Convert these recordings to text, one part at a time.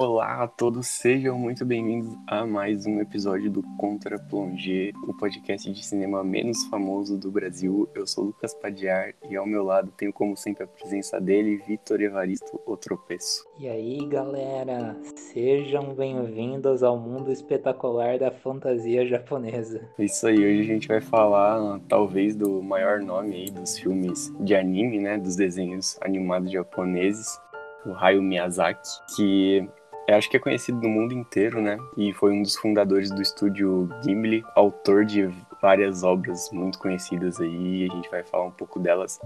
Olá a todos, sejam muito bem-vindos a mais um episódio do Contra Plongé, o podcast de cinema menos famoso do Brasil. Eu sou Lucas Padiar e ao meu lado tenho, como sempre, a presença dele, Vitor Evaristo, o tropeço. E aí, galera, sejam bem-vindos ao mundo espetacular da fantasia japonesa. Isso aí, hoje a gente vai falar, talvez, do maior nome aí dos filmes de anime, né, dos desenhos animados japoneses o Hayao Miyazaki, que acho que é conhecido no mundo inteiro, né? E foi um dos fundadores do estúdio Ghibli, autor de várias obras muito conhecidas aí. A gente vai falar um pouco delas.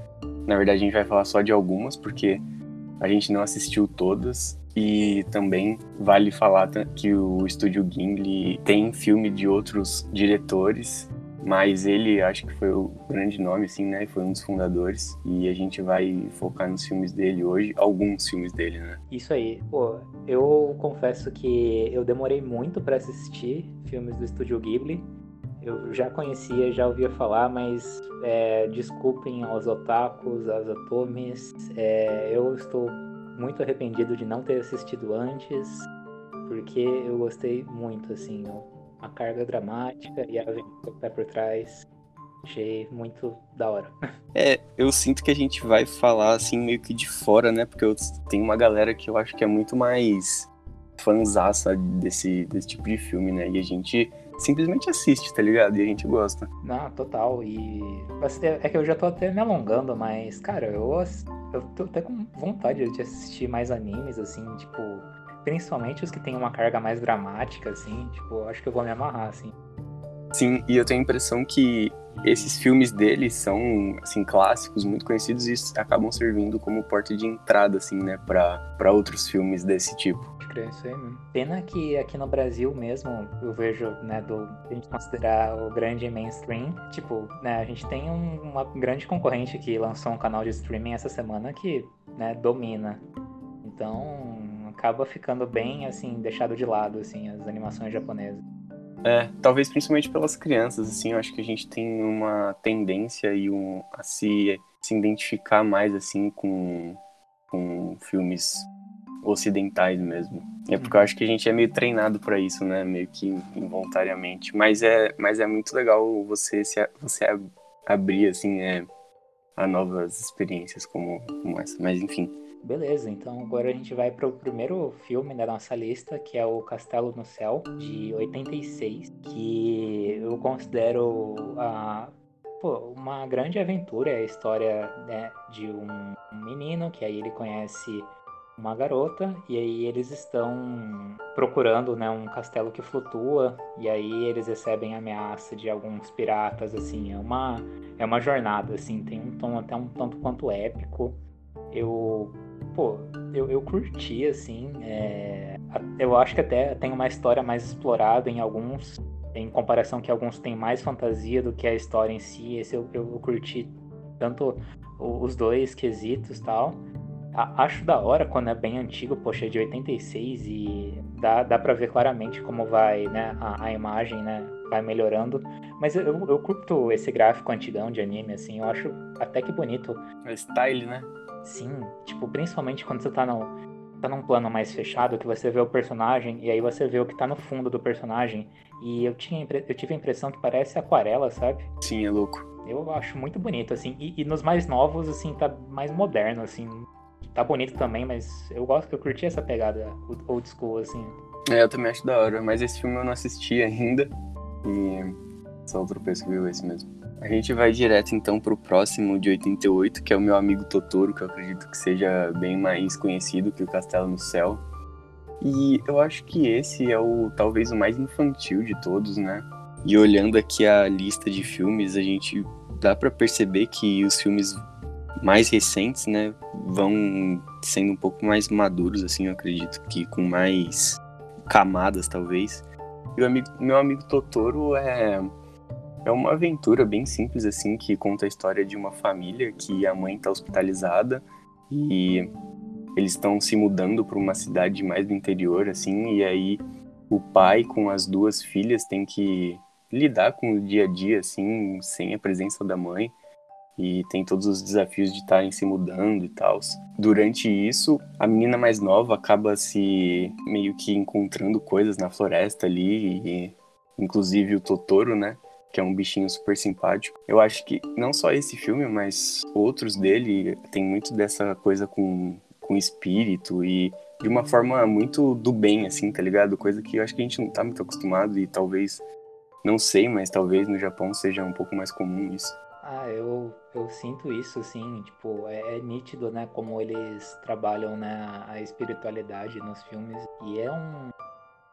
Na verdade, a gente vai falar só de algumas, porque a gente não assistiu todas. E também vale falar que o estúdio Ghibli tem filme de outros diretores mas ele acho que foi o grande nome, assim, né? Foi um dos fundadores. E a gente vai focar nos filmes dele hoje, alguns filmes dele, né? Isso aí. Pô, eu confesso que eu demorei muito para assistir filmes do Estúdio Ghibli. Eu já conhecia, já ouvia falar, mas é, desculpem aos otakus, aos atomes. É, eu estou muito arrependido de não ter assistido antes, porque eu gostei muito, assim. A carga dramática e a aventura que tá por trás. Achei muito da hora. É, eu sinto que a gente vai falar assim meio que de fora, né? Porque eu tenho uma galera que eu acho que é muito mais fanzaça desse, desse tipo de filme, né? E a gente simplesmente assiste, tá ligado? E a gente gosta. Não, total. E é que eu já tô até me alongando, mas, cara, eu, eu tô até com vontade de assistir mais animes, assim, tipo, Principalmente os que têm uma carga mais dramática, assim, tipo, acho que eu vou me amarrar, assim. Sim, e eu tenho a impressão que esses filmes dele são, assim, clássicos, muito conhecidos e acabam servindo como porta de entrada, assim, né, para outros filmes desse tipo. Pena que aqui no Brasil mesmo, eu vejo, né, do a gente considerar o grande mainstream, tipo, né, a gente tem um, uma grande concorrente que lançou um canal de streaming essa semana que, né, domina. Então, acaba ficando bem, assim, deixado de lado, assim, as animações japonesas. É, talvez principalmente pelas crianças, assim, eu acho que a gente tem uma tendência e um, a se, se identificar mais, assim, com, com filmes ocidentais mesmo. É porque eu acho que a gente é meio treinado para isso, né, meio que involuntariamente. Mas é, mas é muito legal você se você abrir, assim, é, a novas experiências como, como essa. Mas enfim. Beleza, então agora a gente vai para o primeiro filme da nossa lista, que é o Castelo no Céu, de 86, que eu considero a, pô, uma grande aventura, é a história né, de um menino que aí ele conhece uma garota e aí eles estão procurando né, um castelo que flutua e aí eles recebem ameaça de alguns piratas assim é uma é uma jornada assim tem um tom até um tanto quanto épico. Eu pô, eu, eu curti, assim. É... Eu acho que até tem uma história mais explorada em alguns, em comparação que alguns têm mais fantasia do que a história em si. Esse eu, eu, curti tanto os dois quesitos tal. Acho da hora quando é bem antigo, poxa, é de 86 e dá, dá pra ver claramente como vai, né, a, a imagem, né, vai melhorando. Mas eu, eu curto esse gráfico antigão de anime, assim, eu acho até que bonito. É style, né? Sim, tipo, principalmente quando você tá no, tá num plano mais fechado, que você vê o personagem e aí você vê o que tá no fundo do personagem. E eu, tinha, eu tive a impressão que parece aquarela, sabe? Sim, é louco. Eu acho muito bonito, assim. E, e, nos mais novos, assim, tá mais moderno, assim. Tá bonito também, mas eu gosto que eu curti essa pegada old school, assim. É, eu também acho da hora, mas esse filme eu não assisti ainda. E só outro tropeço que viu esse mesmo. A gente vai direto então pro próximo de 88, que é o meu amigo Totoro, que eu acredito que seja bem mais conhecido que o Castelo no Céu. E eu acho que esse é o talvez o mais infantil de todos, né? E olhando aqui a lista de filmes, a gente dá para perceber que os filmes mais recentes, né, vão sendo um pouco mais maduros, assim, eu acredito que com mais camadas, talvez. E o amigo, meu amigo Totoro é é uma aventura bem simples, assim, que conta a história de uma família que a mãe está hospitalizada e eles estão se mudando para uma cidade mais do interior, assim, e aí o pai com as duas filhas tem que lidar com o dia a dia, assim, sem a presença da mãe. e tem todos os desafios de estarem se mudando e tal. Durante isso, a menina mais nova acaba se meio que encontrando coisas na floresta ali, e, inclusive o Totoro, né? Que é um bichinho super simpático. Eu acho que não só esse filme, mas outros dele tem muito dessa coisa com, com espírito e de uma forma muito do bem, assim, tá ligado? Coisa que eu acho que a gente não tá muito acostumado e talvez, não sei, mas talvez no Japão seja um pouco mais comum isso. Ah, eu, eu sinto isso, assim, tipo, é, é, nítido, né, como eles trabalham, né, a espiritualidade nos filmes, e é um,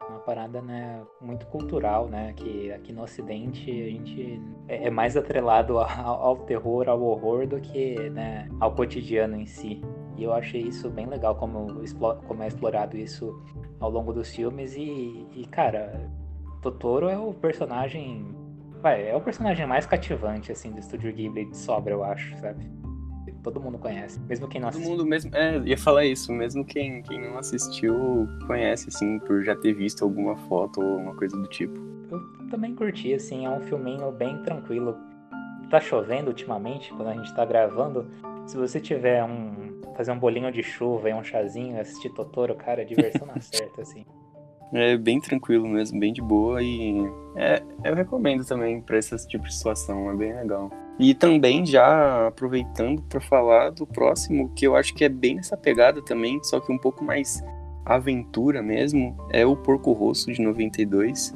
uma parada, né, muito cultural, né, que aqui no ocidente a gente é, é mais atrelado ao, ao, terror, ao horror, do que, né, ao cotidiano em si. E eu achei isso bem legal, como, como é explorado isso ao longo dos filmes, e, e cara, Totoro é o personagem Vai, é o personagem mais cativante, assim, do Estúdio Ghibli de sobra, eu acho, sabe? Todo mundo conhece, mesmo quem não assistiu. Todo mundo mesmo, é, ia falar isso, mesmo quem, quem não assistiu conhece, assim, por já ter visto alguma foto ou uma coisa do tipo. Eu também curti, assim, é um filminho bem tranquilo. Tá chovendo ultimamente, quando a gente tá gravando. Se você tiver um. fazer um bolinho de chuva e um chazinho, assistir Totoro, cara, diversão na certa, assim. É bem tranquilo mesmo, bem de boa e é, eu recomendo também para esse tipo de situação, é bem legal. E também já aproveitando para falar do próximo, que eu acho que é bem nessa pegada também, só que um pouco mais aventura mesmo, é o Porco Rosso de 92,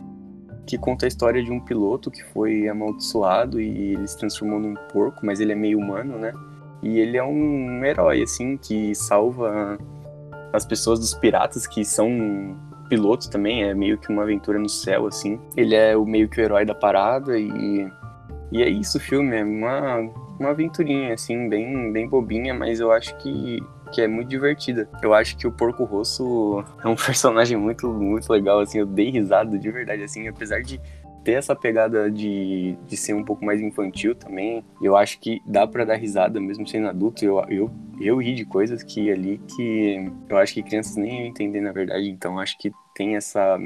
que conta a história de um piloto que foi amaldiçoado e ele se transformou num porco, mas ele é meio humano, né? E ele é um herói assim que salva as pessoas dos piratas que são piloto também, é meio que uma aventura no céu, assim. Ele é o meio que o herói da parada e. E é isso o filme, é uma, uma aventurinha, assim, bem, bem bobinha, mas eu acho que, que é muito divertida. Eu acho que o Porco Rosso é um personagem muito, muito legal, assim, eu dei risada de verdade, assim, apesar de ter essa pegada de, de ser um pouco mais infantil também. Eu acho que dá para dar risada mesmo sendo adulto. Eu, eu, eu ri de coisas que ali que eu acho que crianças nem iam entender na verdade. Então acho que tem essa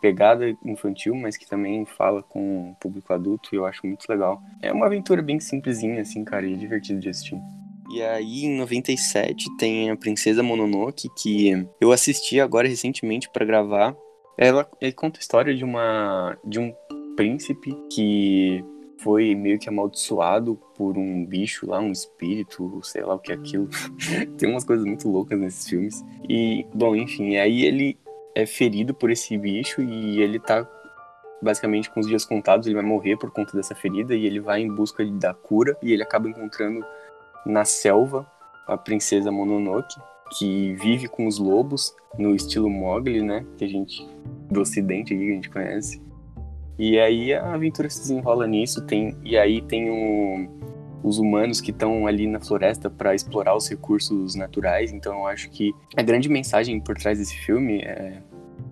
pegada infantil, mas que também fala com o público adulto e eu acho muito legal. É uma aventura bem simplesinha, assim, cara, e divertido de assistir. E aí, em 97, tem a Princesa Mononoke, que eu assisti agora recentemente para gravar. Ela, ela conta a história de uma de um príncipe que foi meio que amaldiçoado por um bicho lá, um espírito, sei lá o que é aquilo. Tem umas coisas muito loucas nesses filmes. E, bom, enfim, aí ele é ferido por esse bicho e ele tá basicamente com os dias contados, ele vai morrer por conta dessa ferida e ele vai em busca da cura e ele acaba encontrando na selva a princesa Mononoke, que vive com os lobos no estilo Mowgli, né, que a gente do ocidente aqui que a gente conhece. E aí a aventura se desenrola nisso, tem e aí tem um, os humanos que estão ali na floresta para explorar os recursos naturais. Então eu acho que a grande mensagem por trás desse filme é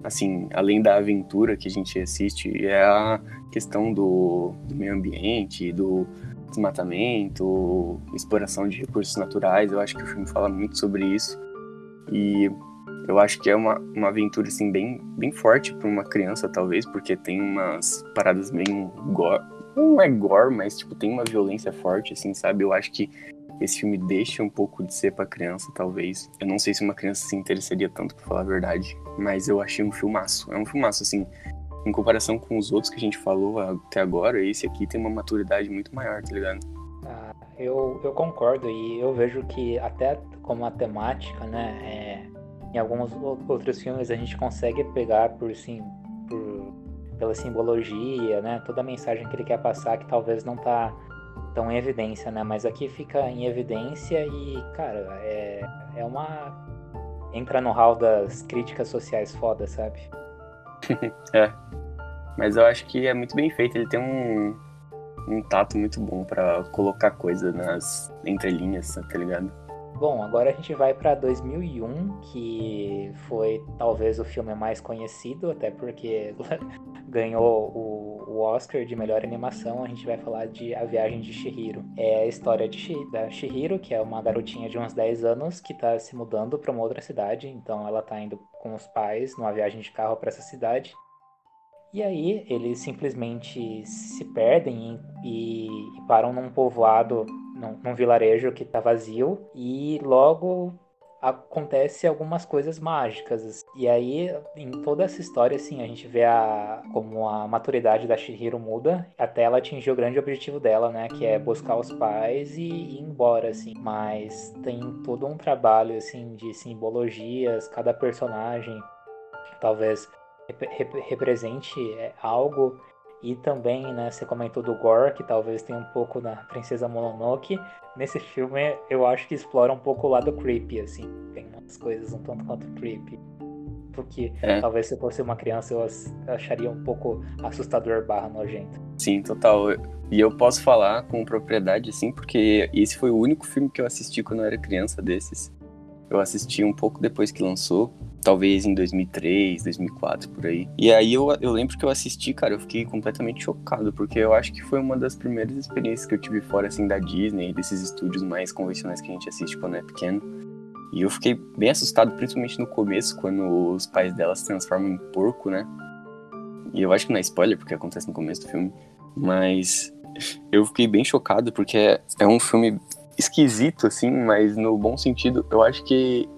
assim, além da aventura que a gente assiste, é a questão do, do meio ambiente, do desmatamento, exploração de recursos naturais. Eu acho que o filme fala muito sobre isso. E eu acho que é uma, uma aventura assim bem, bem forte para uma criança talvez, porque tem umas paradas bem gore, não é gore, mas tipo tem uma violência forte assim, sabe? Eu acho que esse filme deixa um pouco de ser para criança, talvez. Eu não sei se uma criança se interessaria tanto, para falar a verdade, mas eu achei um filmaço. É um filmaço assim, em comparação com os outros que a gente falou até agora, esse aqui tem uma maturidade muito maior, tá ligado? Ah, eu, eu concordo e eu vejo que até como a temática, né, é, em alguns outros filmes a gente consegue pegar por sim, por, pela simbologia, né, toda a mensagem que ele quer passar que talvez não tá tão em evidência, né? Mas aqui fica em evidência e, cara, é, é uma. Entra no hall das críticas sociais foda, sabe? é. Mas eu acho que é muito bem feito. Ele tem um, um tato muito bom para colocar coisa nas entrelinhas, tá ligado? Bom, agora a gente vai para 2001, que foi talvez o filme mais conhecido, até porque ganhou o, o, Oscar de melhor animação. A gente vai falar de A Viagem de Shihiro. É a história de, da Shihiro, que é uma garotinha de uns 10 anos que está se mudando para uma outra cidade. Então ela está indo com os pais numa viagem de carro para essa cidade. E aí eles simplesmente se perdem e, e, e param num povoado num, num vilarejo que tá vazio e logo acontece algumas coisas mágicas. E aí, em toda essa história, assim, a gente vê a, como a maturidade da Shihiro muda até ela atingir o grande objetivo dela, né? Que é buscar os pais e ir embora, assim. Mas tem todo um trabalho, assim, de simbologias, cada personagem talvez rep rep represente é, algo e também, né, você comentou do gore, que talvez tenha um pouco na Princesa Mononoke. Nesse filme, eu acho que explora um pouco o lado creepy, assim. Tem umas coisas um tanto quanto creepy. Porque é. talvez se eu fosse uma criança eu acharia um pouco assustador barra nojento. Sim, total. E eu posso falar com propriedade, assim, porque esse foi o único filme que eu assisti quando eu era criança desses. Eu assisti um pouco depois que lançou talvez em 2003, 2004, por aí. E aí eu, eu lembro que eu assisti, cara, eu fiquei completamente chocado, porque eu acho que foi uma das primeiras experiências que eu tive fora, assim, da Disney, desses estúdios mais convencionais que a gente assiste quando é pequeno. E eu fiquei bem assustado, principalmente no começo, quando os pais dela se transformam em porco, né? E eu acho que não é spoiler, porque acontece no começo do filme, mas eu fiquei bem chocado, porque é, é um filme esquisito, assim, mas no bom sentido. Eu acho que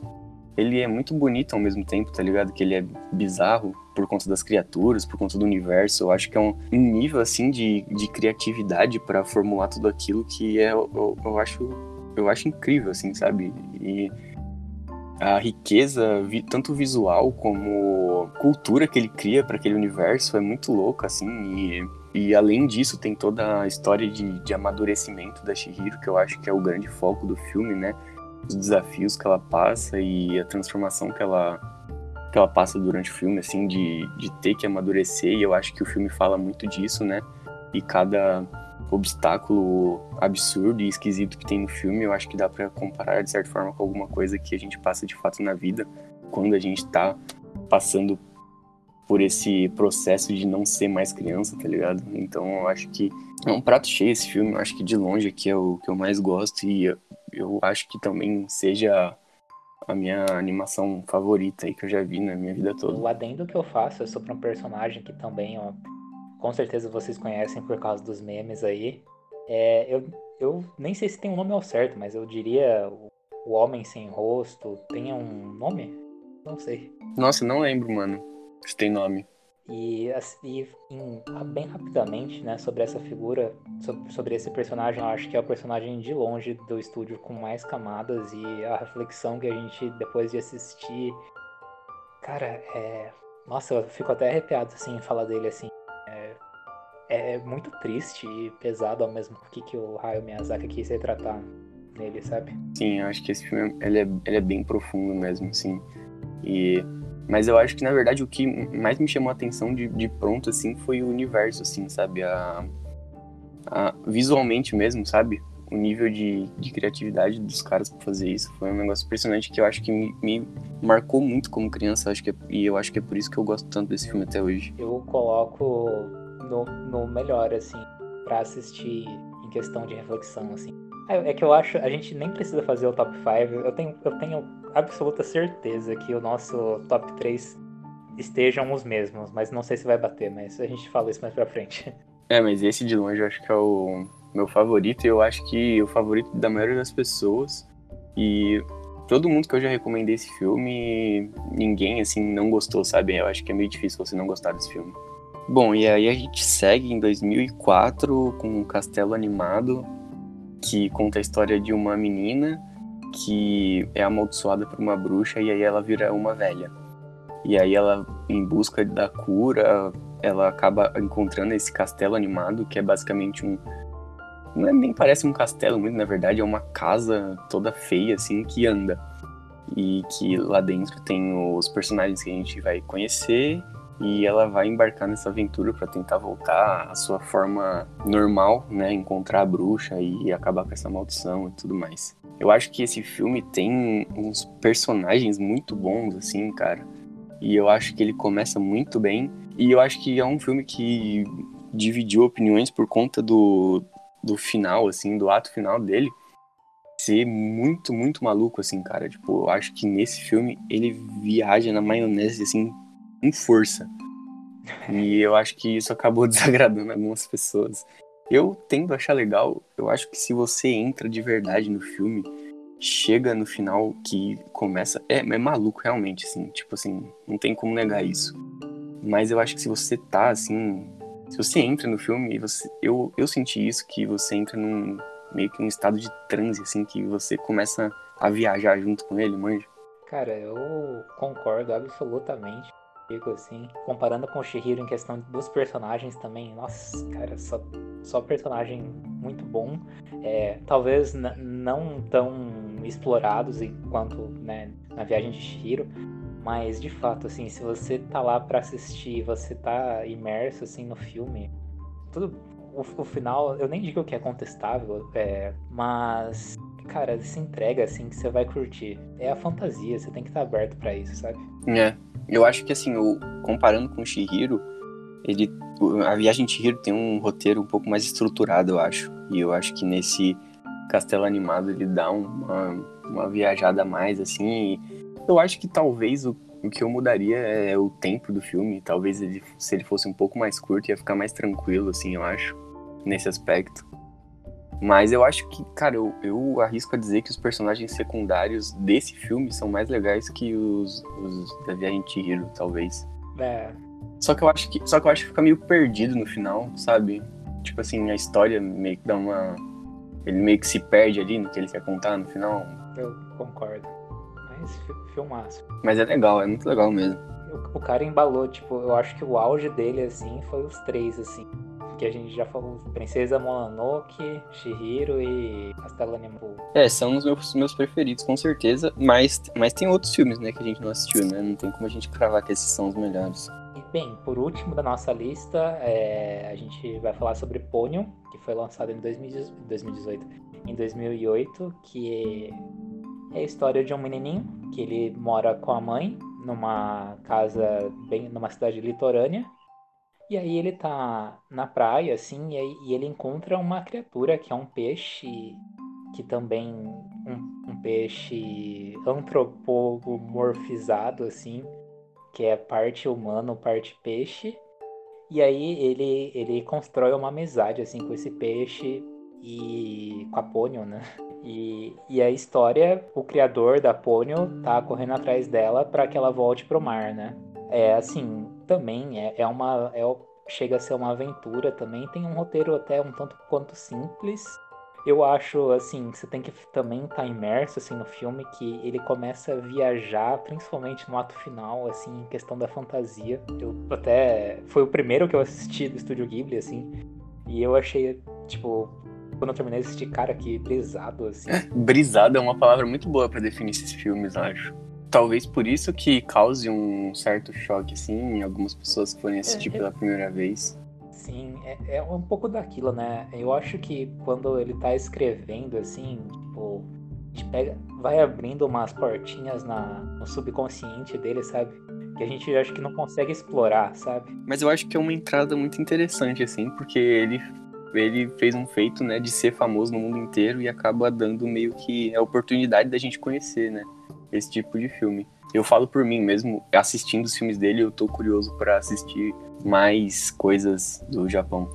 ele é muito bonito ao mesmo tempo, tá ligado? Que ele é bizarro por conta das criaturas, por conta do universo. Eu acho que é um, nível, assim, de, de criatividade para formular tudo aquilo que é, eu, eu, acho, eu acho incrível, assim, sabe? E a riqueza, tanto visual como cultura que ele cria para aquele universo é muito louca, assim, e, e além disso tem toda a história de, de amadurecimento da Shihiro, que eu acho que é o grande foco do filme, né? Os desafios que ela passa e a transformação que ela que ela passa durante o filme, assim, de, de ter que amadurecer, e eu acho que o filme fala muito disso, né? E cada obstáculo absurdo e esquisito que tem no filme, eu acho que dá para comparar de certa forma com alguma coisa que a gente passa de fato na vida, quando a gente tá passando por esse processo de não ser mais criança, tá ligado? Então eu acho que é um prato cheio esse filme, eu acho que de longe aqui é o que eu mais gosto e eu acho que também seja a minha animação favorita aí que eu já vi na minha vida toda. O adendo que eu faço é sobre um personagem que também, ó, com certeza vocês conhecem por causa dos memes aí. É, eu, eu nem sei se tem um nome ao certo, mas eu diria o, o Homem Sem Rosto. Tem um nome? Não sei. Nossa, não lembro, mano. Se tem nome. E, e em, bem rapidamente, né, sobre essa figura, sobre, sobre, esse personagem, eu acho que é o personagem de longe do estúdio com mais camadas e a reflexão que a gente, depois de assistir, cara, é... Nossa, eu fico até arrepiado, assim, em falar dele, assim. É, é muito triste e pesado ao mesmo tempo que o Hayao Miyazaki quis retratar nele, sabe? Sim, eu acho que esse filme, ele é, ele é bem profundo mesmo, assim. E mas eu acho que, na verdade, o que mais me chamou a atenção de, de pronto, assim, foi o universo, assim, sabe? A, a, visualmente mesmo, sabe? O nível de, de criatividade dos caras para fazer isso foi um negócio impressionante que eu acho que me, me marcou muito como criança, acho que é, e eu acho que é por isso que eu gosto tanto desse filme até hoje. Eu coloco no, no melhor, assim, para assistir em questão de reflexão, assim. É, é que eu acho, a gente nem precisa fazer o top 5. Eu tenho, eu tenho absoluta certeza que o nosso top 3 estejam os mesmos, mas não sei se vai bater, mas a gente fala isso mais pra frente. É, mas esse de longe eu acho que é o meu favorito, e eu acho que o favorito da maioria das pessoas. E todo mundo que eu já recomendei esse filme, ninguém assim não gostou, sabe? Eu acho que é meio difícil você não gostar desse filme. Bom, e aí a gente segue em 2004 com um Castelo Animado, que conta a história de uma menina que é amaldiçoada por uma bruxa e aí ela vira uma velha. E aí ela, em busca da cura, ela acaba encontrando esse castelo animado, que é basicamente um. Não é, nem parece um castelo muito, na verdade, é uma casa toda feia, assim, que anda. E que lá dentro tem os personagens que a gente vai conhecer e ela vai embarcar nessa aventura para tentar voltar à sua forma normal, né, encontrar a bruxa e acabar com essa maldição e tudo mais. Eu acho que esse filme tem uns personagens muito bons assim, cara. E eu acho que ele começa muito bem e eu acho que é um filme que dividiu opiniões por conta do, do final assim, do ato final dele ser muito, muito maluco, assim, cara. Tipo, eu acho que nesse filme ele viaja na maionese, assim, com força. E eu acho que isso acabou desagradando algumas pessoas. Eu tendo a achar legal, eu acho que se você entra de verdade no filme, chega no final que começa. É, é maluco, realmente, assim. Tipo assim, não tem como negar isso. Mas eu acho que se você tá, assim. Se você entra no filme, você, eu, eu senti isso, que você entra num meio que um estado de transe, assim, que você começa a viajar junto com ele, manja. Cara, eu concordo absolutamente assim, comparando com o Shihiro em questão dos personagens também, nossa, cara, só, só personagem muito bom. É, talvez não tão explorados quanto né, na viagem de Shihiro, mas de fato, assim, se você tá lá para assistir, você tá imerso assim no filme, tudo o, o final, eu nem digo que é contestável, é, mas cara, se entrega assim que você vai curtir. É a fantasia, você tem que estar tá aberto para isso, sabe? É. Eu acho que assim, o, comparando com o Shihiro, ele a viagem de Shihiro tem um roteiro um pouco mais estruturado, eu acho. E eu acho que nesse castelo animado ele dá uma, uma viajada a mais assim. Eu acho que talvez o, o que eu mudaria é o tempo do filme. Talvez ele, se ele fosse um pouco mais curto ia ficar mais tranquilo assim, eu acho, nesse aspecto. Mas eu acho que, cara, eu, eu arrisco a dizer que os personagens secundários desse filme são mais legais que os, os da Viagem de Hiro, talvez. É. Só que eu acho que. Só que eu acho que fica meio perdido no final, sabe? Tipo assim, a história meio que dá uma. Ele meio que se perde ali no que ele quer contar no final. Eu concordo. Mas filmaço. Mas é legal, é muito legal mesmo. O, o cara embalou, tipo, eu acho que o auge dele, assim, foi os três, assim que a gente já falou, Princesa Mononoke, Shihiro e Castelo Animal. É, são os meus, meus preferidos, com certeza, mas, mas tem outros filmes, né, que a gente não assistiu, né, não tem como a gente cravar que esses são os melhores. E, bem, por último da nossa lista, é, a gente vai falar sobre Ponyo, que foi lançado em 2018, em 2008, que é a história de um menininho que ele mora com a mãe numa casa bem numa cidade litorânea e aí ele tá na praia, assim, e, aí, e ele encontra uma criatura que é um peixe, que também. Um, um peixe antropomorfizado, assim, que é parte humano, parte peixe. E aí ele, ele constrói uma amizade, assim, com esse peixe e com a Pônio, né? E, e a história, o criador da Pônio tá correndo atrás dela para que ela volte pro mar, né? É assim, também é, é uma. É, chega a ser uma aventura também. Tem um roteiro até um tanto quanto simples. Eu acho, assim, você tem que também estar tá imerso, assim, no filme, que ele começa a viajar, principalmente no ato final, assim, em questão da fantasia. Eu até... Foi o primeiro que eu assisti do Estúdio Ghibli, assim, e eu achei, tipo, quando eu terminei assistir, cara, que brisado, assim. brisado é uma palavra muito boa para definir esses filmes, acho talvez por isso que cause um certo choque, assim, em algumas pessoas que forem assistir é, pela primeira vez. Sim, é, é, um pouco daquilo, né? Eu acho que quando ele tá escrevendo, assim, tipo, a gente pega, vai abrindo umas portinhas na, no subconsciente dele, sabe? Que a gente acho que não consegue explorar, sabe? Mas eu acho que é uma entrada muito interessante, assim, porque ele ele fez um feito, né, de ser famoso no mundo inteiro e acaba dando meio que a oportunidade da gente conhecer, né? Esse tipo de filme. Eu falo por mim mesmo, assistindo os filmes dele, eu tô curioso para assistir mais coisas do Japão.